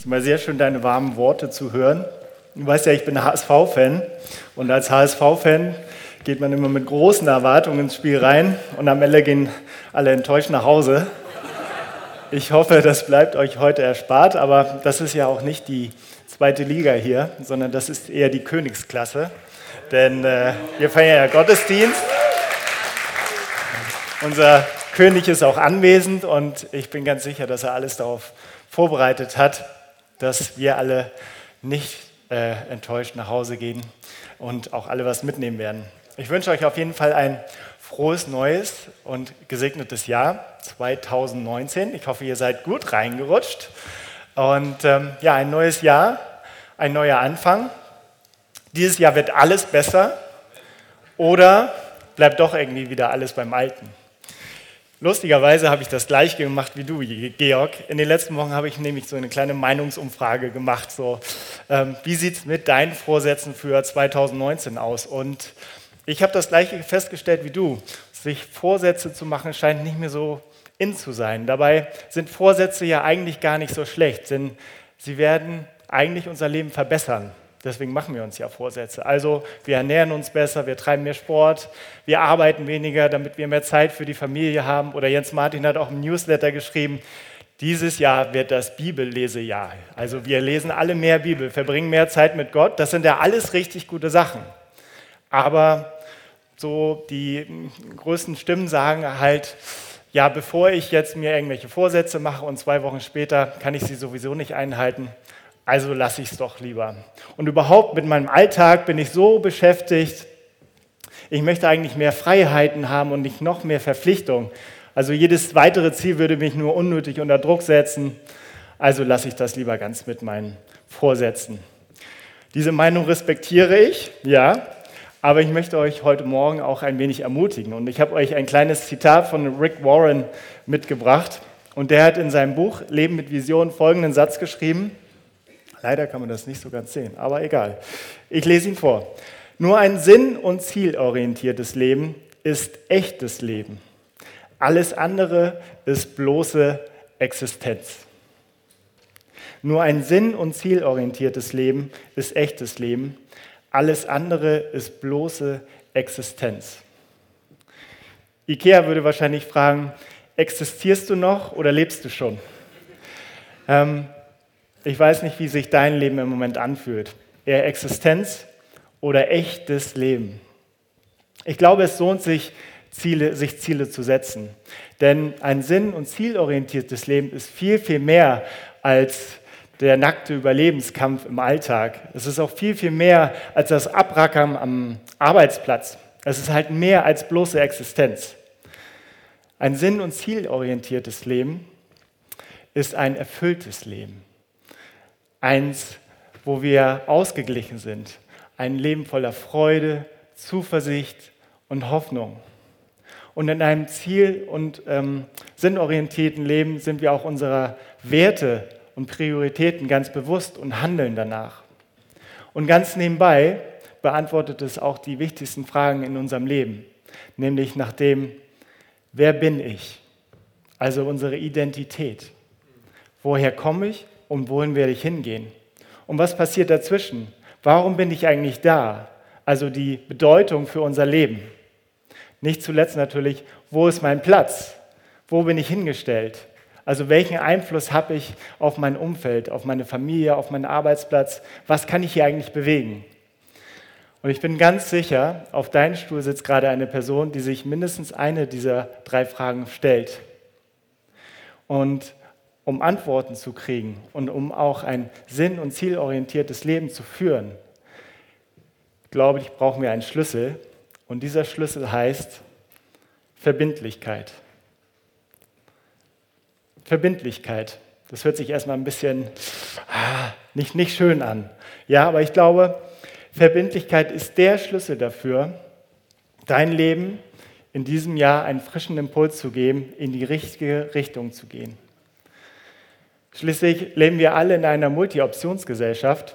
Es ist mal sehr schön, deine warmen Worte zu hören. Du weißt ja, ich bin HSV-Fan und als HSV-Fan geht man immer mit großen Erwartungen ins Spiel rein und am Ende gehen alle enttäuscht nach Hause. Ich hoffe, das bleibt euch heute erspart, aber das ist ja auch nicht die zweite Liga hier, sondern das ist eher die Königsklasse, denn äh, wir feiern ja Gottesdienst. Unser König ist auch anwesend und ich bin ganz sicher, dass er alles darauf vorbereitet hat, dass wir alle nicht äh, enttäuscht nach Hause gehen und auch alle was mitnehmen werden. Ich wünsche euch auf jeden Fall ein frohes neues und gesegnetes Jahr 2019. Ich hoffe, ihr seid gut reingerutscht. Und ähm, ja, ein neues Jahr, ein neuer Anfang. Dieses Jahr wird alles besser oder bleibt doch irgendwie wieder alles beim Alten. Lustigerweise habe ich das gleiche gemacht wie du, Georg. In den letzten Wochen habe ich nämlich so eine kleine Meinungsumfrage gemacht. So, ähm, wie sieht es mit deinen Vorsätzen für 2019 aus? Und ich habe das gleiche festgestellt wie du. Sich Vorsätze zu machen scheint nicht mehr so in zu sein. Dabei sind Vorsätze ja eigentlich gar nicht so schlecht, denn sie werden eigentlich unser Leben verbessern. Deswegen machen wir uns ja Vorsätze. Also wir ernähren uns besser, wir treiben mehr Sport, wir arbeiten weniger, damit wir mehr Zeit für die Familie haben. Oder Jens Martin hat auch im Newsletter geschrieben, dieses Jahr wird das Bibellesejahr. Also wir lesen alle mehr Bibel, verbringen mehr Zeit mit Gott. Das sind ja alles richtig gute Sachen. Aber so die größten Stimmen sagen halt, ja, bevor ich jetzt mir irgendwelche Vorsätze mache und zwei Wochen später kann ich sie sowieso nicht einhalten, also lasse ich es doch lieber. Und überhaupt mit meinem Alltag bin ich so beschäftigt, ich möchte eigentlich mehr Freiheiten haben und nicht noch mehr Verpflichtung. Also jedes weitere Ziel würde mich nur unnötig unter Druck setzen. Also lasse ich das lieber ganz mit meinen Vorsätzen. Diese Meinung respektiere ich, ja, aber ich möchte euch heute Morgen auch ein wenig ermutigen. Und ich habe euch ein kleines Zitat von Rick Warren mitgebracht. Und der hat in seinem Buch Leben mit Vision folgenden Satz geschrieben. Leider kann man das nicht so ganz sehen, aber egal. Ich lese ihn vor. Nur ein sinn- und zielorientiertes Leben ist echtes Leben. Alles andere ist bloße Existenz. Nur ein sinn- und zielorientiertes Leben ist echtes Leben. Alles andere ist bloße Existenz. Ikea würde wahrscheinlich fragen, existierst du noch oder lebst du schon? Ähm, ich weiß nicht, wie sich dein Leben im Moment anfühlt. Eher Existenz oder echtes Leben. Ich glaube, es lohnt sich, Ziele, sich Ziele zu setzen. Denn ein sinn- und zielorientiertes Leben ist viel, viel mehr als der nackte Überlebenskampf im Alltag. Es ist auch viel, viel mehr als das Abrackern am Arbeitsplatz. Es ist halt mehr als bloße Existenz. Ein sinn- und zielorientiertes Leben ist ein erfülltes Leben. Eins, wo wir ausgeglichen sind. Ein Leben voller Freude, Zuversicht und Hoffnung. Und in einem ziel- und ähm, sinnorientierten Leben sind wir auch unserer Werte und Prioritäten ganz bewusst und handeln danach. Und ganz nebenbei beantwortet es auch die wichtigsten Fragen in unserem Leben, nämlich nach dem, wer bin ich? Also unsere Identität. Woher komme ich und wohin werde ich hingehen? Und was passiert dazwischen? Warum bin ich eigentlich da? Also die Bedeutung für unser Leben. Nicht zuletzt natürlich, wo ist mein Platz? Wo bin ich hingestellt? Also welchen Einfluss habe ich auf mein Umfeld, auf meine Familie, auf meinen Arbeitsplatz? Was kann ich hier eigentlich bewegen? Und ich bin ganz sicher, auf deinem Stuhl sitzt gerade eine Person, die sich mindestens eine dieser drei Fragen stellt. Und um Antworten zu kriegen und um auch ein sinn- und zielorientiertes Leben zu führen, glaube ich, brauchen wir einen Schlüssel. Und dieser Schlüssel heißt Verbindlichkeit. Verbindlichkeit. Das hört sich erstmal ein bisschen ah, nicht, nicht schön an. Ja, aber ich glaube, Verbindlichkeit ist der Schlüssel dafür, dein Leben in diesem Jahr einen frischen Impuls zu geben, in die richtige Richtung zu gehen. Schließlich leben wir alle in einer Multi-Optionsgesellschaft,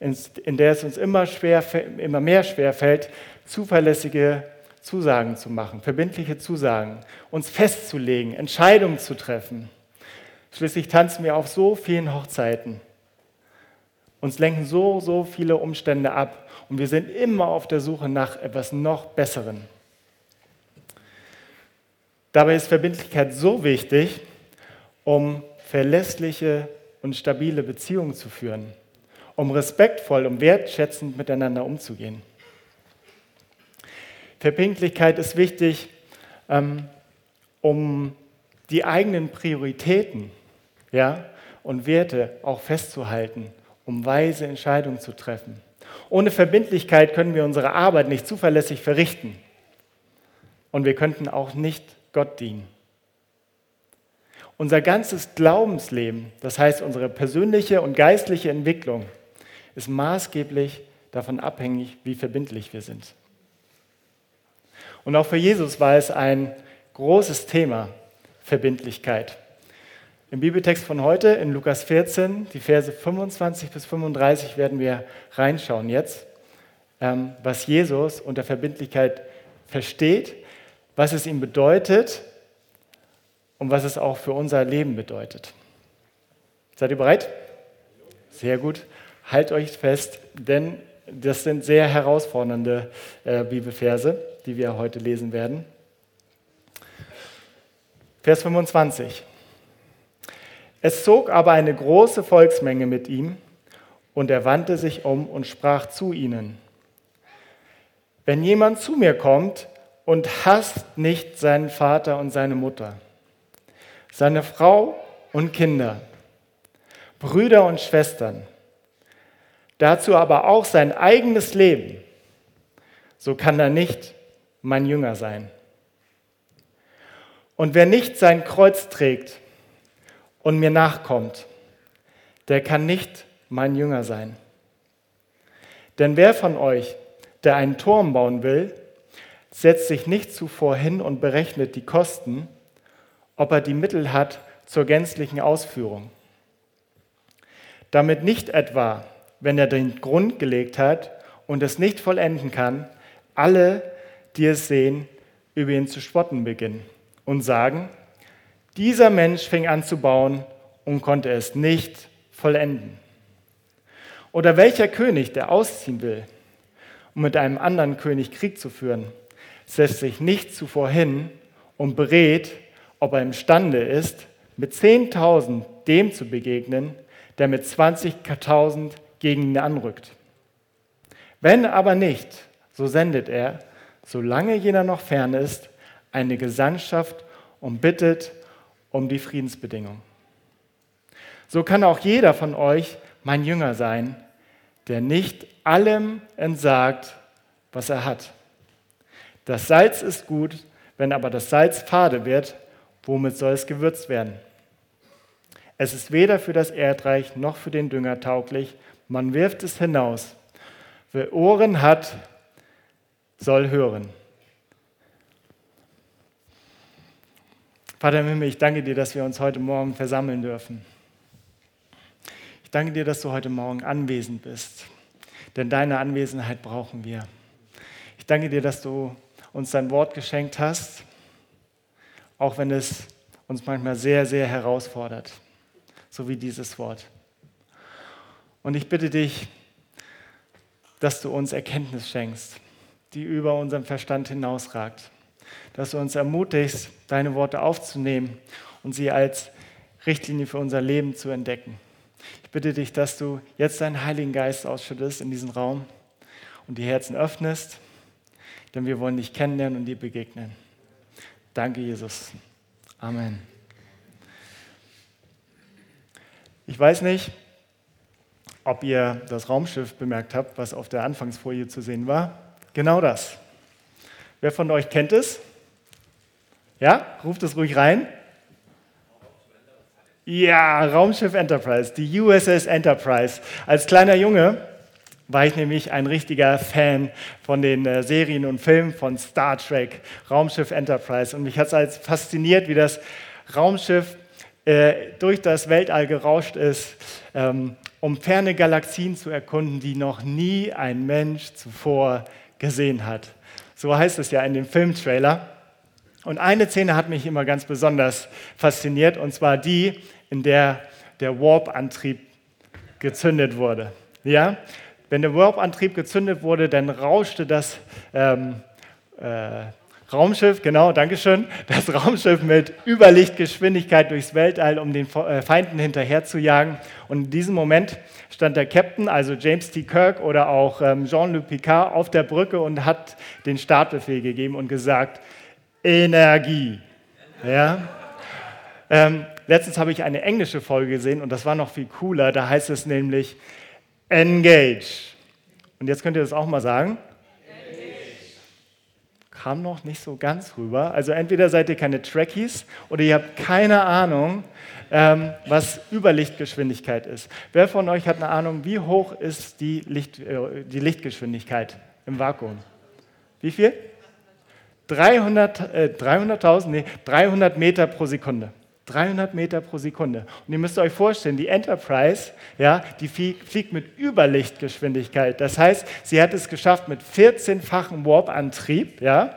in der es uns immer, schwer, immer mehr schwerfällt, zuverlässige Zusagen zu machen, verbindliche Zusagen, uns festzulegen, Entscheidungen zu treffen. Schließlich tanzen wir auf so vielen Hochzeiten. Uns lenken so, so viele Umstände ab und wir sind immer auf der Suche nach etwas noch Besseren. Dabei ist Verbindlichkeit so wichtig, um verlässliche und stabile Beziehungen zu führen, um respektvoll und wertschätzend miteinander umzugehen. Verbindlichkeit ist wichtig, ähm, um die eigenen Prioritäten ja, und Werte auch festzuhalten, um weise Entscheidungen zu treffen. Ohne Verbindlichkeit können wir unsere Arbeit nicht zuverlässig verrichten und wir könnten auch nicht Gott dienen. Unser ganzes Glaubensleben, das heißt unsere persönliche und geistliche Entwicklung, ist maßgeblich davon abhängig, wie verbindlich wir sind. Und auch für Jesus war es ein großes Thema, Verbindlichkeit. Im Bibeltext von heute, in Lukas 14, die Verse 25 bis 35, werden wir reinschauen jetzt, ähm, was Jesus unter Verbindlichkeit versteht, was es ihm bedeutet und was es auch für unser Leben bedeutet. Seid ihr bereit? Sehr gut. Halt euch fest, denn das sind sehr herausfordernde äh, Bibelverse, die wir heute lesen werden. Vers 25. Es zog aber eine große Volksmenge mit ihm, und er wandte sich um und sprach zu ihnen, wenn jemand zu mir kommt und hasst nicht seinen Vater und seine Mutter, seine Frau und Kinder, Brüder und Schwestern, dazu aber auch sein eigenes Leben, so kann er nicht mein Jünger sein. Und wer nicht sein Kreuz trägt und mir nachkommt, der kann nicht mein Jünger sein. Denn wer von euch, der einen Turm bauen will, setzt sich nicht zuvor hin und berechnet die Kosten, ob er die Mittel hat zur gänzlichen Ausführung. Damit nicht etwa, wenn er den Grund gelegt hat und es nicht vollenden kann, alle, die es sehen, über ihn zu spotten beginnen und sagen, dieser Mensch fing an zu bauen und konnte es nicht vollenden. Oder welcher König, der ausziehen will, um mit einem anderen König Krieg zu führen, setzt sich nicht zuvor hin und berät, ob er imstande ist, mit 10.000 dem zu begegnen, der mit 20.000 gegen ihn anrückt. Wenn aber nicht, so sendet er, solange jener noch fern ist, eine Gesandtschaft und bittet um die Friedensbedingungen. So kann auch jeder von euch mein Jünger sein, der nicht allem entsagt, was er hat. Das Salz ist gut, wenn aber das Salz fade wird, womit soll es gewürzt werden? Es ist weder für das Erdreich noch für den Dünger tauglich, man wirft es hinaus. Wer Ohren hat, soll hören. Vater im Himmel, ich danke dir, dass wir uns heute Morgen versammeln dürfen. Ich danke dir, dass du heute Morgen anwesend bist, denn deine Anwesenheit brauchen wir. Ich danke dir, dass du uns dein Wort geschenkt hast, auch wenn es uns manchmal sehr, sehr herausfordert, so wie dieses Wort. Und ich bitte dich, dass du uns Erkenntnis schenkst, die über unseren Verstand hinausragt dass du uns ermutigst, deine Worte aufzunehmen und sie als Richtlinie für unser Leben zu entdecken. Ich bitte dich, dass du jetzt deinen Heiligen Geist ausschüttest in diesen Raum und die Herzen öffnest, denn wir wollen dich kennenlernen und dir begegnen. Danke, Jesus. Amen. Ich weiß nicht, ob ihr das Raumschiff bemerkt habt, was auf der Anfangsfolie zu sehen war. Genau das. Wer von euch kennt es? Ja, ruft es ruhig rein. Ja, Raumschiff Enterprise, die USS Enterprise. Als kleiner Junge war ich nämlich ein richtiger Fan von den äh, Serien und Filmen von Star Trek, Raumschiff Enterprise. Und mich hat es fasziniert, wie das Raumschiff äh, durch das Weltall gerauscht ist, ähm, um ferne Galaxien zu erkunden, die noch nie ein Mensch zuvor gesehen hat. So heißt es ja in dem Filmtrailer. Und eine Szene hat mich immer ganz besonders fasziniert, und zwar die, in der der Warp-Antrieb gezündet wurde. Ja? Wenn der Warp-Antrieb gezündet wurde, dann rauschte das ähm, äh, Raumschiff, genau, Dankeschön, das Raumschiff mit Überlichtgeschwindigkeit durchs Weltall, um den äh, Feinden hinterher zu jagen. Und in diesem Moment stand der Captain, also James T. Kirk oder auch ähm, Jean-Luc Picard, auf der Brücke und hat den Startbefehl gegeben und gesagt, Energie. Ja? Ähm, letztens habe ich eine englische Folge gesehen und das war noch viel cooler. Da heißt es nämlich Engage. Und jetzt könnt ihr das auch mal sagen kam noch nicht so ganz rüber. Also entweder seid ihr keine Trekkies oder ihr habt keine Ahnung, ähm, was Überlichtgeschwindigkeit ist. Wer von euch hat eine Ahnung, wie hoch ist die, Licht, äh, die Lichtgeschwindigkeit im Vakuum? Wie viel? 300.000, äh, 300 nee, 300 Meter pro Sekunde. 300 Meter pro Sekunde. Und ihr müsst euch vorstellen, die Enterprise, ja, die fliegt mit Überlichtgeschwindigkeit. Das heißt, sie hat es geschafft, mit 14-fachen Warp-Antrieb ja,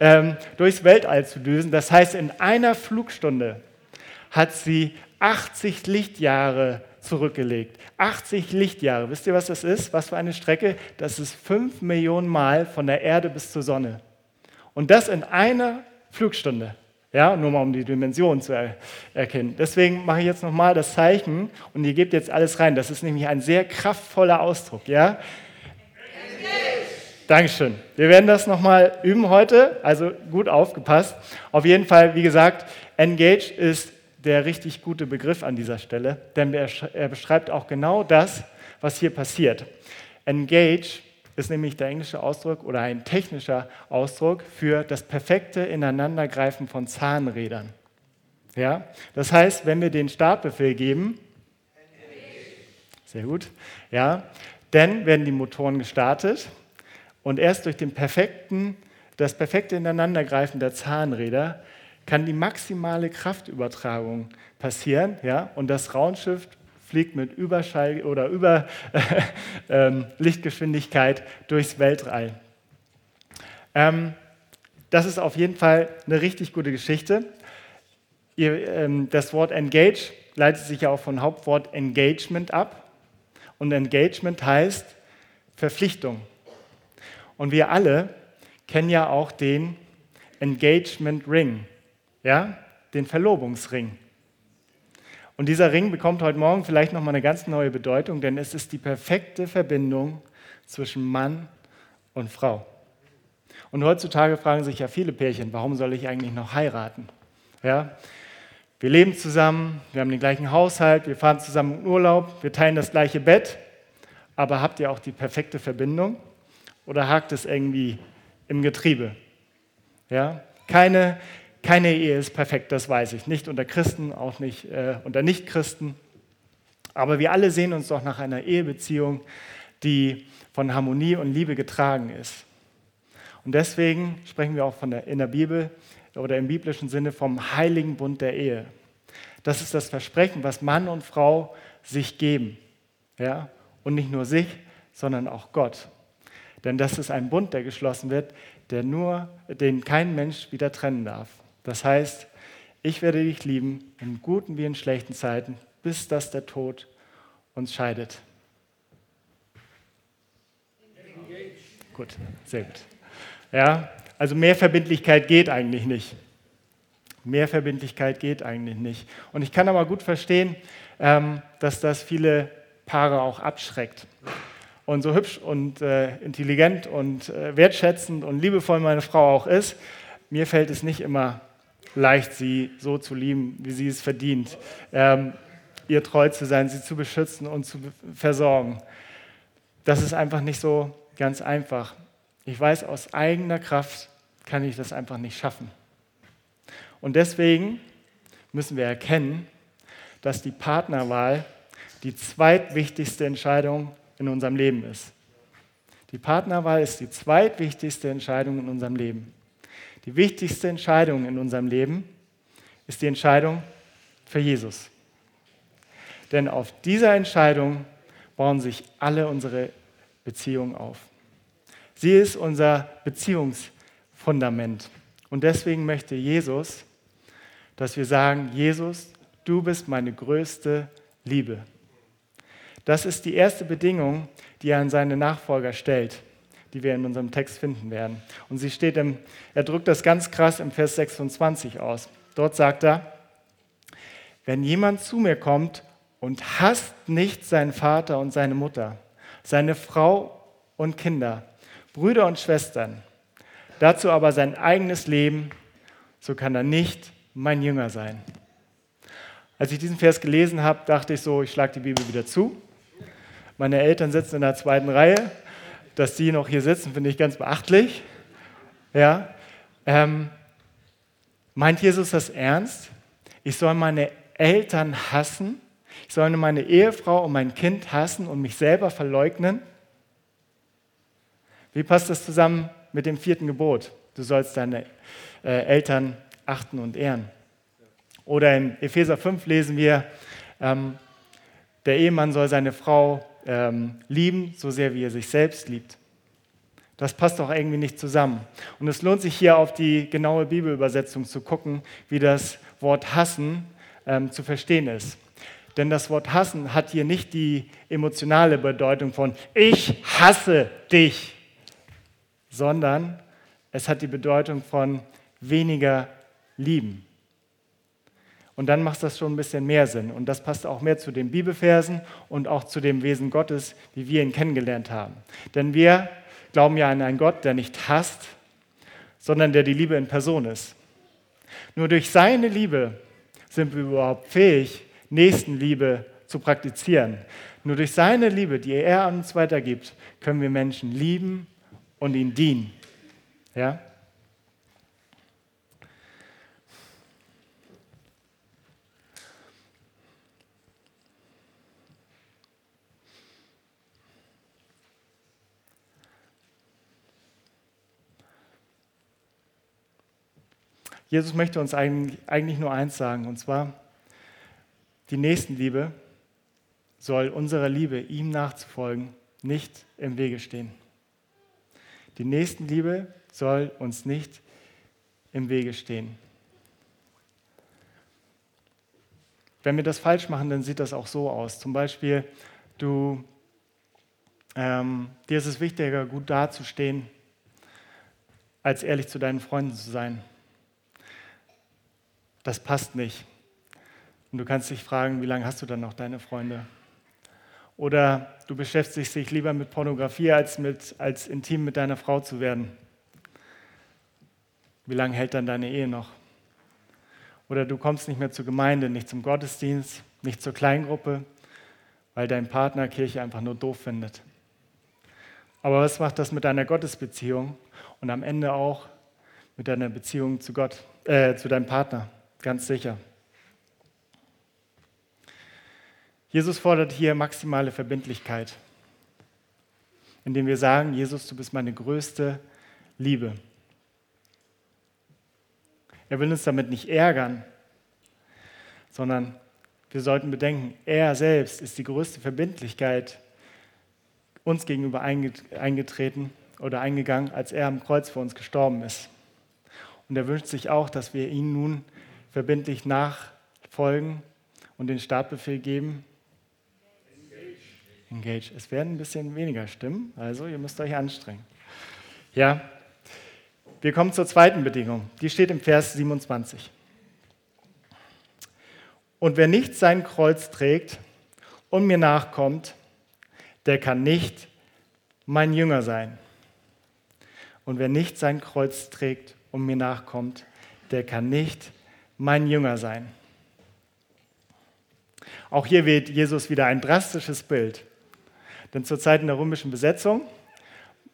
ähm, durchs Weltall zu düsen. Das heißt, in einer Flugstunde hat sie 80 Lichtjahre zurückgelegt. 80 Lichtjahre. Wisst ihr, was das ist? Was für eine Strecke? Das ist 5 Millionen Mal von der Erde bis zur Sonne. Und das in einer Flugstunde. Ja, nur mal um die Dimension zu er erkennen. Deswegen mache ich jetzt nochmal das Zeichen und ihr gebt jetzt alles rein. Das ist nämlich ein sehr kraftvoller Ausdruck. Ja? Dankeschön. Wir werden das nochmal üben heute, also gut aufgepasst. Auf jeden Fall, wie gesagt, Engage ist der richtig gute Begriff an dieser Stelle, denn er beschreibt auch genau das, was hier passiert. Engage ist nämlich der englische Ausdruck oder ein technischer Ausdruck für das perfekte Ineinandergreifen von Zahnrädern. Ja? Das heißt, wenn wir den Startbefehl geben, sehr gut, ja, dann werden die Motoren gestartet und erst durch den perfekten, das perfekte Ineinandergreifen der Zahnräder kann die maximale Kraftübertragung passieren ja, und das Raumschiff fliegt mit Überschall oder über ähm, Lichtgeschwindigkeit durchs Weltall. Ähm, das ist auf jeden Fall eine richtig gute Geschichte. Ihr, ähm, das Wort Engage leitet sich ja auch vom Hauptwort Engagement ab. Und Engagement heißt Verpflichtung. Und wir alle kennen ja auch den Engagement Ring, ja, den Verlobungsring. Und dieser Ring bekommt heute Morgen vielleicht nochmal eine ganz neue Bedeutung, denn es ist die perfekte Verbindung zwischen Mann und Frau. Und heutzutage fragen sich ja viele Pärchen, warum soll ich eigentlich noch heiraten? Ja? Wir leben zusammen, wir haben den gleichen Haushalt, wir fahren zusammen in Urlaub, wir teilen das gleiche Bett, aber habt ihr auch die perfekte Verbindung oder hakt es irgendwie im Getriebe? Ja? Keine keine Ehe ist perfekt, das weiß ich. Nicht unter Christen, auch nicht äh, unter Nichtchristen. Aber wir alle sehen uns doch nach einer Ehebeziehung, die von Harmonie und Liebe getragen ist. Und deswegen sprechen wir auch von der, in der Bibel oder im biblischen Sinne vom heiligen Bund der Ehe. Das ist das Versprechen, was Mann und Frau sich geben. Ja? Und nicht nur sich, sondern auch Gott. Denn das ist ein Bund, der geschlossen wird, der nur, den kein Mensch wieder trennen darf. Das heißt, ich werde dich lieben in guten wie in schlechten Zeiten, bis dass der Tod uns scheidet. Gut, sehr gut. Ja, also mehr Verbindlichkeit geht eigentlich nicht. Mehr Verbindlichkeit geht eigentlich nicht. Und ich kann aber gut verstehen, ähm, dass das viele Paare auch abschreckt. Und so hübsch und äh, intelligent und äh, wertschätzend und liebevoll meine Frau auch ist, mir fällt es nicht immer leicht, sie so zu lieben, wie sie es verdient, ähm, ihr treu zu sein, sie zu beschützen und zu versorgen. Das ist einfach nicht so ganz einfach. Ich weiß, aus eigener Kraft kann ich das einfach nicht schaffen. Und deswegen müssen wir erkennen, dass die Partnerwahl die zweitwichtigste Entscheidung in unserem Leben ist. Die Partnerwahl ist die zweitwichtigste Entscheidung in unserem Leben. Die wichtigste Entscheidung in unserem Leben ist die Entscheidung für Jesus. Denn auf dieser Entscheidung bauen sich alle unsere Beziehungen auf. Sie ist unser Beziehungsfundament. Und deswegen möchte Jesus, dass wir sagen, Jesus, du bist meine größte Liebe. Das ist die erste Bedingung, die er an seine Nachfolger stellt, die wir in unserem Text finden werden. Und sie steht im, er drückt das ganz krass im Vers 26 aus. Dort sagt er, wenn jemand zu mir kommt und hasst nicht seinen Vater und seine Mutter, seine Frau und Kinder, Brüder und Schwestern, dazu aber sein eigenes Leben, so kann er nicht mein Jünger sein. Als ich diesen Vers gelesen habe, dachte ich so, ich schlage die Bibel wieder zu. Meine Eltern sitzen in der zweiten Reihe. Dass die noch hier sitzen, finde ich ganz beachtlich. Ja. Ähm, meint Jesus das ernst? Ich soll meine Eltern hassen? Ich soll meine Ehefrau und mein Kind hassen und mich selber verleugnen? Wie passt das zusammen mit dem vierten Gebot? Du sollst deine äh, Eltern achten und ehren. Oder in Epheser 5 lesen wir, ähm, der Ehemann soll seine Frau ähm, lieben, so sehr wie er sich selbst liebt. Das passt doch irgendwie nicht zusammen. Und es lohnt sich hier auf die genaue Bibelübersetzung zu gucken, wie das Wort hassen ähm, zu verstehen ist. Denn das Wort hassen hat hier nicht die emotionale Bedeutung von ich hasse dich, sondern es hat die Bedeutung von weniger lieben. Und dann macht das schon ein bisschen mehr Sinn. Und das passt auch mehr zu den Bibelversen und auch zu dem Wesen Gottes, wie wir ihn kennengelernt haben. Denn wir glauben ja an einen Gott, der nicht hasst, sondern der die Liebe in Person ist. Nur durch seine Liebe sind wir überhaupt fähig, Nächstenliebe zu praktizieren. Nur durch seine Liebe, die er an uns weitergibt, können wir Menschen lieben und ihnen dienen. Ja? Jesus möchte uns eigentlich nur eins sagen, und zwar, die Nächstenliebe soll unserer Liebe, ihm nachzufolgen, nicht im Wege stehen. Die Nächstenliebe soll uns nicht im Wege stehen. Wenn wir das falsch machen, dann sieht das auch so aus. Zum Beispiel, du, ähm, dir ist es wichtiger, gut dazustehen, als ehrlich zu deinen Freunden zu sein das passt nicht. Und du kannst dich fragen, wie lange hast du dann noch deine Freunde? Oder du beschäftigst dich lieber mit Pornografie, als, mit, als intim mit deiner Frau zu werden. Wie lange hält dann deine Ehe noch? Oder du kommst nicht mehr zur Gemeinde, nicht zum Gottesdienst, nicht zur Kleingruppe, weil dein Partner Kirche einfach nur doof findet. Aber was macht das mit deiner Gottesbeziehung und am Ende auch mit deiner Beziehung zu Gott, äh, zu deinem Partner? Ganz sicher. Jesus fordert hier maximale Verbindlichkeit, indem wir sagen, Jesus, du bist meine größte Liebe. Er will uns damit nicht ärgern, sondern wir sollten bedenken, er selbst ist die größte Verbindlichkeit uns gegenüber eingetreten oder eingegangen, als er am Kreuz für uns gestorben ist. Und er wünscht sich auch, dass wir ihn nun verbindlich nachfolgen und den Startbefehl geben? Engage. Engage. Es werden ein bisschen weniger Stimmen, also ihr müsst euch anstrengen. Ja, wir kommen zur zweiten Bedingung. Die steht im Vers 27. Und wer nicht sein Kreuz trägt und mir nachkommt, der kann nicht mein Jünger sein. Und wer nicht sein Kreuz trägt und mir nachkommt, der kann nicht mein Jünger sein. Auch hier wählt Jesus wieder ein drastisches Bild. Denn zur Zeit der römischen Besetzung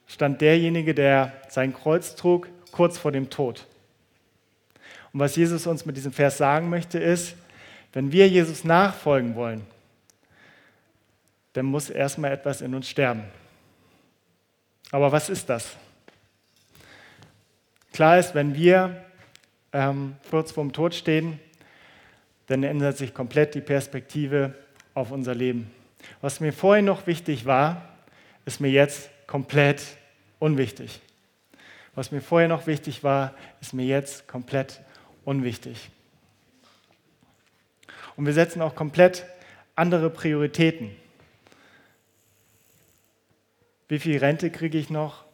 stand derjenige, der sein Kreuz trug, kurz vor dem Tod. Und was Jesus uns mit diesem Vers sagen möchte, ist, wenn wir Jesus nachfolgen wollen, dann muss erstmal etwas in uns sterben. Aber was ist das? Klar ist, wenn wir ähm, kurz vorm Tod stehen, dann ändert sich komplett die Perspektive auf unser Leben. Was mir vorhin noch wichtig war, ist mir jetzt komplett unwichtig. Was mir vorher noch wichtig war, ist mir jetzt komplett unwichtig. Und Und wir setzen auch komplett andere Prioritäten. Wie viel Rente kriege ich noch?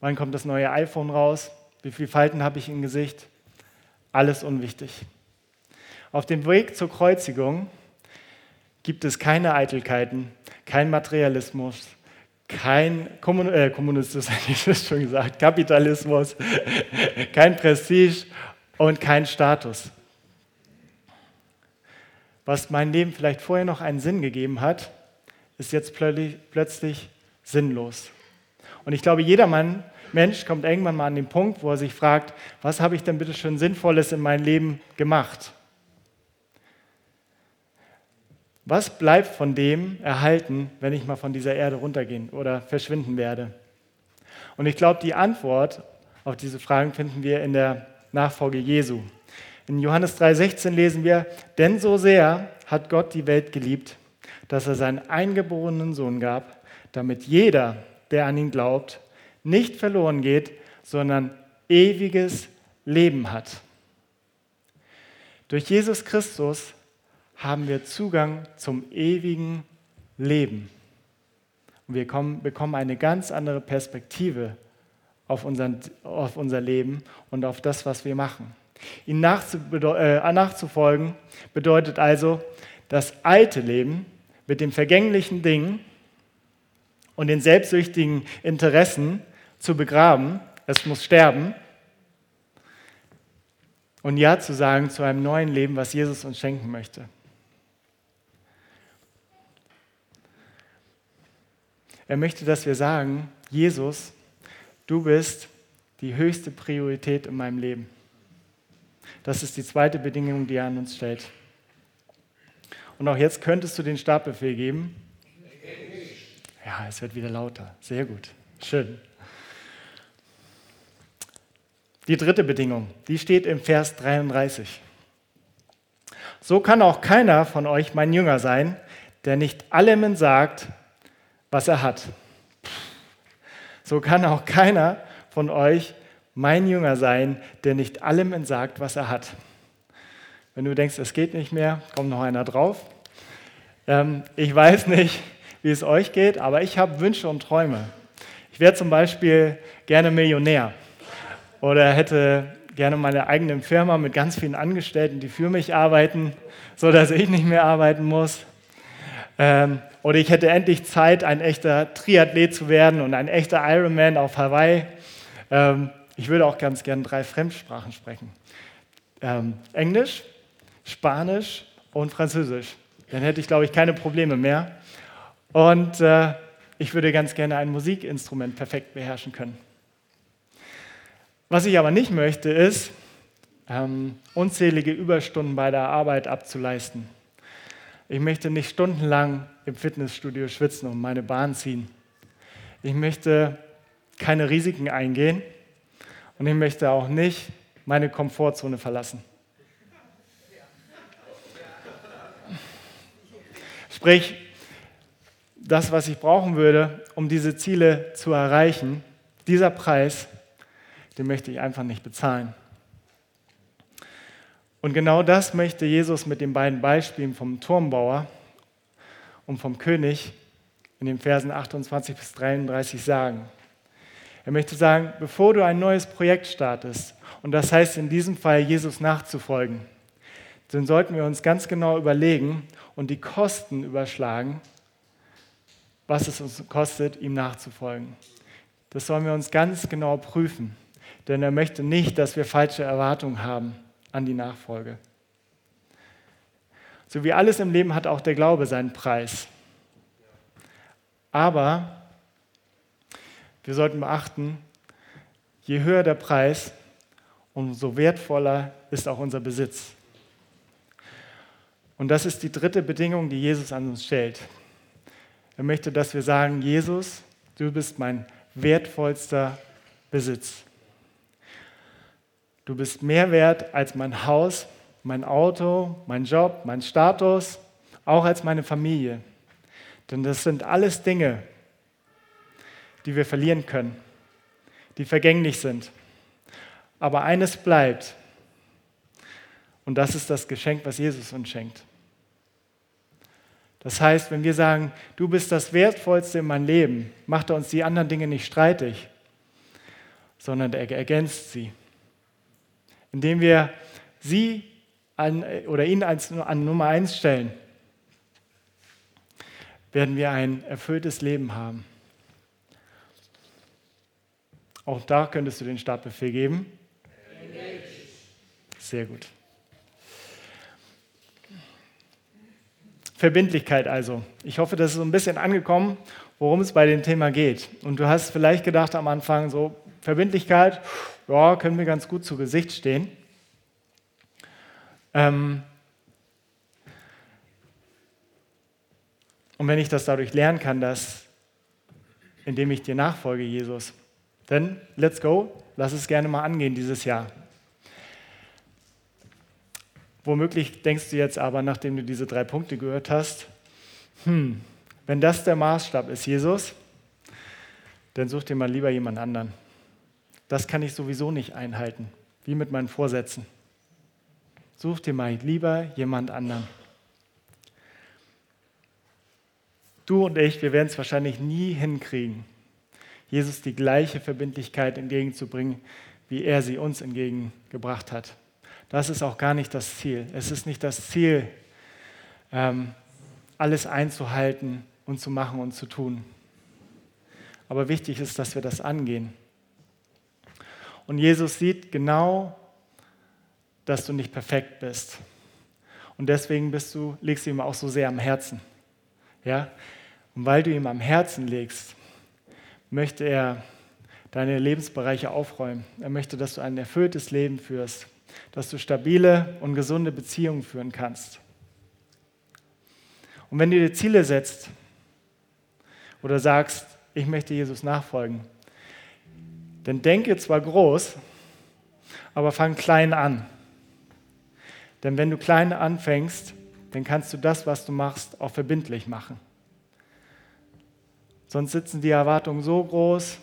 Wann kommt das neue iPhone raus? Wie viele Falten habe ich im Gesicht? Alles unwichtig. Auf dem Weg zur Kreuzigung gibt es keine Eitelkeiten, kein Materialismus, kein Kommun äh, Kommunismus, ich das schon gesagt, Kapitalismus, kein Prestige und kein Status. Was mein Leben vielleicht vorher noch einen Sinn gegeben hat, ist jetzt plötzlich sinnlos. Und ich glaube, jeder Mann, Mensch kommt irgendwann mal an den Punkt, wo er sich fragt, was habe ich denn bitte schon Sinnvolles in meinem Leben gemacht? Was bleibt von dem erhalten, wenn ich mal von dieser Erde runtergehen oder verschwinden werde? Und ich glaube, die Antwort auf diese Fragen finden wir in der Nachfolge Jesu. In Johannes 3:16 lesen wir, denn so sehr hat Gott die Welt geliebt, dass er seinen eingeborenen Sohn gab, damit jeder, der an ihn glaubt, nicht verloren geht, sondern ewiges Leben hat. Durch Jesus Christus haben wir Zugang zum ewigen Leben. Und wir kommen, bekommen eine ganz andere Perspektive auf, unseren, auf unser Leben und auf das, was wir machen. Ihm äh, nachzufolgen bedeutet also, das alte Leben mit den vergänglichen Dingen und den selbstsüchtigen Interessen zu begraben. Es muss sterben. Und Ja zu sagen zu einem neuen Leben, was Jesus uns schenken möchte. Er möchte, dass wir sagen, Jesus, du bist die höchste Priorität in meinem Leben. Das ist die zweite Bedingung, die er an uns stellt. Und auch jetzt könntest du den Startbefehl geben. Ja, es wird wieder lauter. Sehr gut. Schön. Die dritte Bedingung, die steht im Vers 33. So kann auch keiner von euch mein Jünger sein, der nicht allem sagt, was er hat. So kann auch keiner von euch mein Jünger sein, der nicht allem entsagt, was er hat. Wenn du denkst, es geht nicht mehr, kommt noch einer drauf. Ähm, ich weiß nicht, wie es euch geht, aber ich habe Wünsche und Träume. Ich wäre zum Beispiel gerne Millionär oder hätte gerne meine eigene Firma mit ganz vielen Angestellten, die für mich arbeiten, sodass ich nicht mehr arbeiten muss. Ähm, oder ich hätte endlich Zeit, ein echter Triathlet zu werden und ein echter Ironman auf Hawaii. Ähm, ich würde auch ganz gerne drei Fremdsprachen sprechen. Ähm, Englisch, Spanisch und Französisch. Dann hätte ich, glaube ich, keine Probleme mehr. Und äh, ich würde ganz gerne ein Musikinstrument perfekt beherrschen können. Was ich aber nicht möchte, ist, ähm, unzählige Überstunden bei der Arbeit abzuleisten. Ich möchte nicht stundenlang im Fitnessstudio schwitzen und meine Bahn ziehen. Ich möchte keine Risiken eingehen und ich möchte auch nicht meine Komfortzone verlassen. Sprich, das, was ich brauchen würde, um diese Ziele zu erreichen, dieser Preis, den möchte ich einfach nicht bezahlen. Und genau das möchte Jesus mit den beiden Beispielen vom Turmbauer und vom König in den Versen 28 bis 33 sagen. Er möchte sagen, bevor du ein neues Projekt startest, und das heißt in diesem Fall Jesus nachzufolgen, dann sollten wir uns ganz genau überlegen und die Kosten überschlagen, was es uns kostet, ihm nachzufolgen. Das sollen wir uns ganz genau prüfen, denn er möchte nicht, dass wir falsche Erwartungen haben an die Nachfolge. So wie alles im Leben hat auch der Glaube seinen Preis. Aber wir sollten beachten, je höher der Preis, umso wertvoller ist auch unser Besitz. Und das ist die dritte Bedingung, die Jesus an uns stellt. Er möchte, dass wir sagen, Jesus, du bist mein wertvollster Besitz. Du bist mehr wert als mein Haus, mein Auto, mein Job, mein Status, auch als meine Familie. Denn das sind alles Dinge, die wir verlieren können, die vergänglich sind. Aber eines bleibt. Und das ist das Geschenk, was Jesus uns schenkt. Das heißt, wenn wir sagen, du bist das Wertvollste in meinem Leben, macht er uns die anderen Dinge nicht streitig, sondern er ergänzt sie. Indem wir sie an, oder ihn als an Nummer eins stellen, werden wir ein erfülltes Leben haben. Auch da könntest du den Startbefehl geben. Sehr gut. Verbindlichkeit also. Ich hoffe, das ist so ein bisschen angekommen, worum es bei dem Thema geht. Und du hast vielleicht gedacht am Anfang, so Verbindlichkeit, ja, können wir ganz gut zu Gesicht stehen. Ähm und wenn ich das dadurch lernen kann, dass, indem ich dir nachfolge, Jesus, dann let's go, lass es gerne mal angehen dieses Jahr. Womöglich denkst du jetzt aber, nachdem du diese drei Punkte gehört hast, hm, wenn das der Maßstab ist, Jesus, dann such dir mal lieber jemand anderen. Das kann ich sowieso nicht einhalten, wie mit meinen Vorsätzen. Such dir mal lieber jemand anderen. Du und ich, wir werden es wahrscheinlich nie hinkriegen, Jesus die gleiche Verbindlichkeit entgegenzubringen, wie er sie uns entgegengebracht hat. Das ist auch gar nicht das Ziel. Es ist nicht das Ziel, ähm, alles einzuhalten und zu machen und zu tun. Aber wichtig ist, dass wir das angehen. Und Jesus sieht genau, dass du nicht perfekt bist. Und deswegen bist du, legst du ihm auch so sehr am Herzen. Ja? Und weil du ihm am Herzen legst, möchte er deine Lebensbereiche aufräumen. Er möchte, dass du ein erfülltes Leben führst dass du stabile und gesunde Beziehungen führen kannst. Und wenn du dir Ziele setzt oder sagst, ich möchte Jesus nachfolgen, dann denke zwar groß, aber fang klein an. Denn wenn du klein anfängst, dann kannst du das, was du machst, auch verbindlich machen. Sonst sitzen die Erwartungen so groß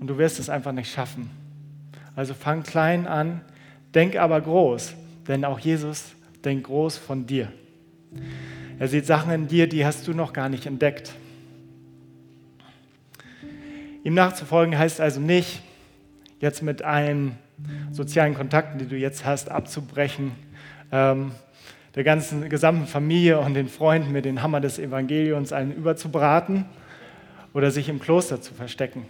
und du wirst es einfach nicht schaffen. Also fang klein an, Denk aber groß, denn auch Jesus denkt groß von dir. Er sieht Sachen in dir, die hast du noch gar nicht entdeckt. Ihm nachzufolgen heißt also nicht, jetzt mit allen sozialen Kontakten, die du jetzt hast, abzubrechen, ähm, der ganzen gesamten Familie und den Freunden mit dem Hammer des Evangeliums einen überzubraten oder sich im Kloster zu verstecken.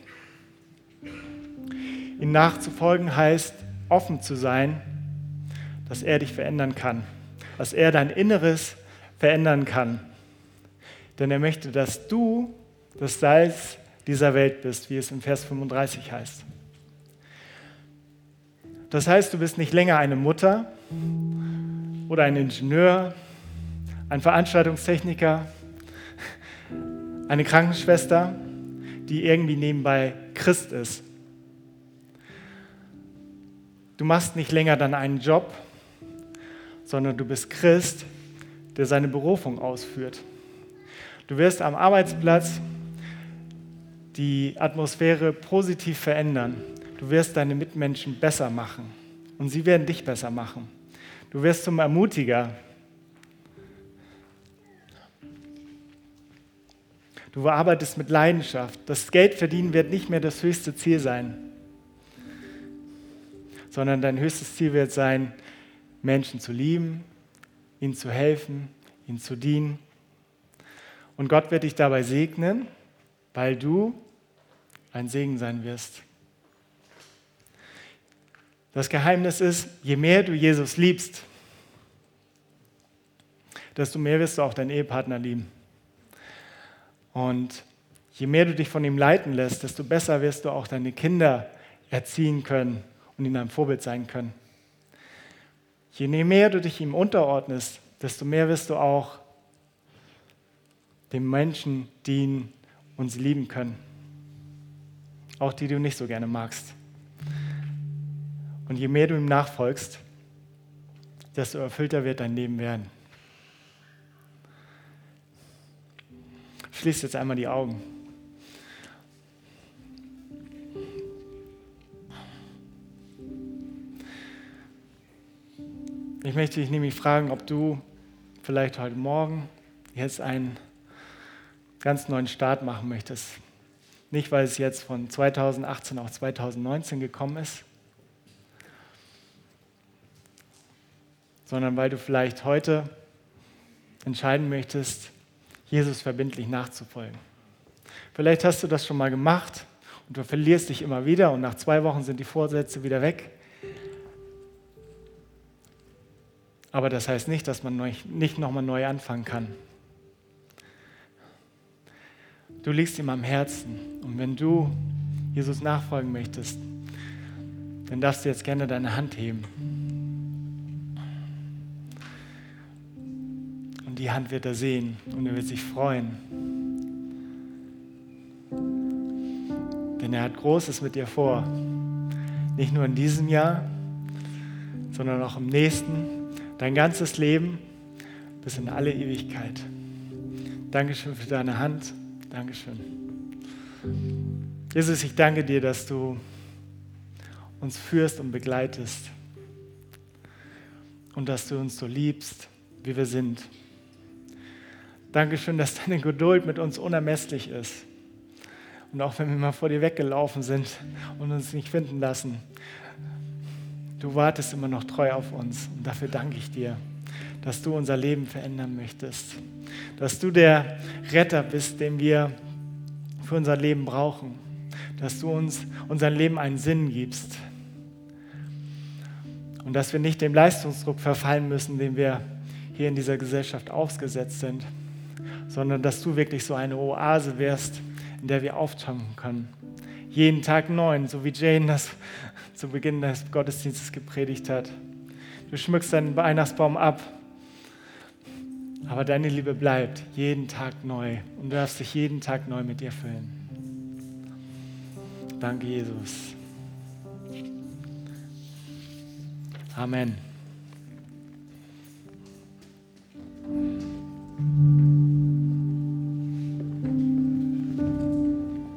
Ihm nachzufolgen heißt, offen zu sein, dass er dich verändern kann, dass er dein Inneres verändern kann. Denn er möchte, dass du das Salz dieser Welt bist, wie es in Vers 35 heißt. Das heißt, du bist nicht länger eine Mutter oder ein Ingenieur, ein Veranstaltungstechniker, eine Krankenschwester, die irgendwie nebenbei Christ ist, Du machst nicht länger dann einen Job, sondern du bist Christ, der seine Berufung ausführt. Du wirst am Arbeitsplatz die Atmosphäre positiv verändern. Du wirst deine Mitmenschen besser machen und sie werden dich besser machen. Du wirst zum Ermutiger. Du arbeitest mit Leidenschaft. Das Geld verdienen wird nicht mehr das höchste Ziel sein sondern dein höchstes Ziel wird sein, Menschen zu lieben, ihnen zu helfen, ihnen zu dienen. Und Gott wird dich dabei segnen, weil du ein Segen sein wirst. Das Geheimnis ist, je mehr du Jesus liebst, desto mehr wirst du auch deinen Ehepartner lieben. Und je mehr du dich von ihm leiten lässt, desto besser wirst du auch deine Kinder erziehen können und ihnen ein Vorbild sein können. Je mehr du dich ihm unterordnest, desto mehr wirst du auch den Menschen dienen und sie lieben können. Auch die, du nicht so gerne magst. Und je mehr du ihm nachfolgst, desto erfüllter wird dein Leben werden. Schließ jetzt einmal die Augen. Ich möchte dich nämlich fragen, ob du vielleicht heute Morgen jetzt einen ganz neuen Start machen möchtest. Nicht, weil es jetzt von 2018 auf 2019 gekommen ist, sondern weil du vielleicht heute entscheiden möchtest, Jesus verbindlich nachzufolgen. Vielleicht hast du das schon mal gemacht und du verlierst dich immer wieder und nach zwei Wochen sind die Vorsätze wieder weg. Aber das heißt nicht, dass man nicht nochmal neu anfangen kann. Du liegst ihm am Herzen und wenn du Jesus nachfolgen möchtest, dann darfst du jetzt gerne deine Hand heben. Und die Hand wird er sehen und er wird sich freuen. Denn er hat Großes mit dir vor. Nicht nur in diesem Jahr, sondern auch im nächsten, dein ganzes Leben bis in alle Ewigkeit. Dankeschön für deine Hand. Dankeschön. Jesus, ich danke dir, dass du uns führst und begleitest und dass du uns so liebst, wie wir sind. Dankeschön, dass deine Geduld mit uns unermesslich ist. Und auch wenn wir mal vor dir weggelaufen sind und uns nicht finden lassen, du wartest immer noch treu auf uns. Und dafür danke ich dir, dass du unser Leben verändern möchtest. Dass du der Retter bist, den wir für unser Leben brauchen. Dass du uns unserem Leben einen Sinn gibst. Und dass wir nicht dem Leistungsdruck verfallen müssen, den wir hier in dieser Gesellschaft ausgesetzt sind sondern dass du wirklich so eine Oase wärst, in der wir auftanken können. Jeden Tag neu, so wie Jane das zu Beginn des Gottesdienstes gepredigt hat. Du schmückst deinen Weihnachtsbaum ab, aber deine Liebe bleibt jeden Tag neu und du darfst dich jeden Tag neu mit dir füllen. Danke, Jesus. Amen.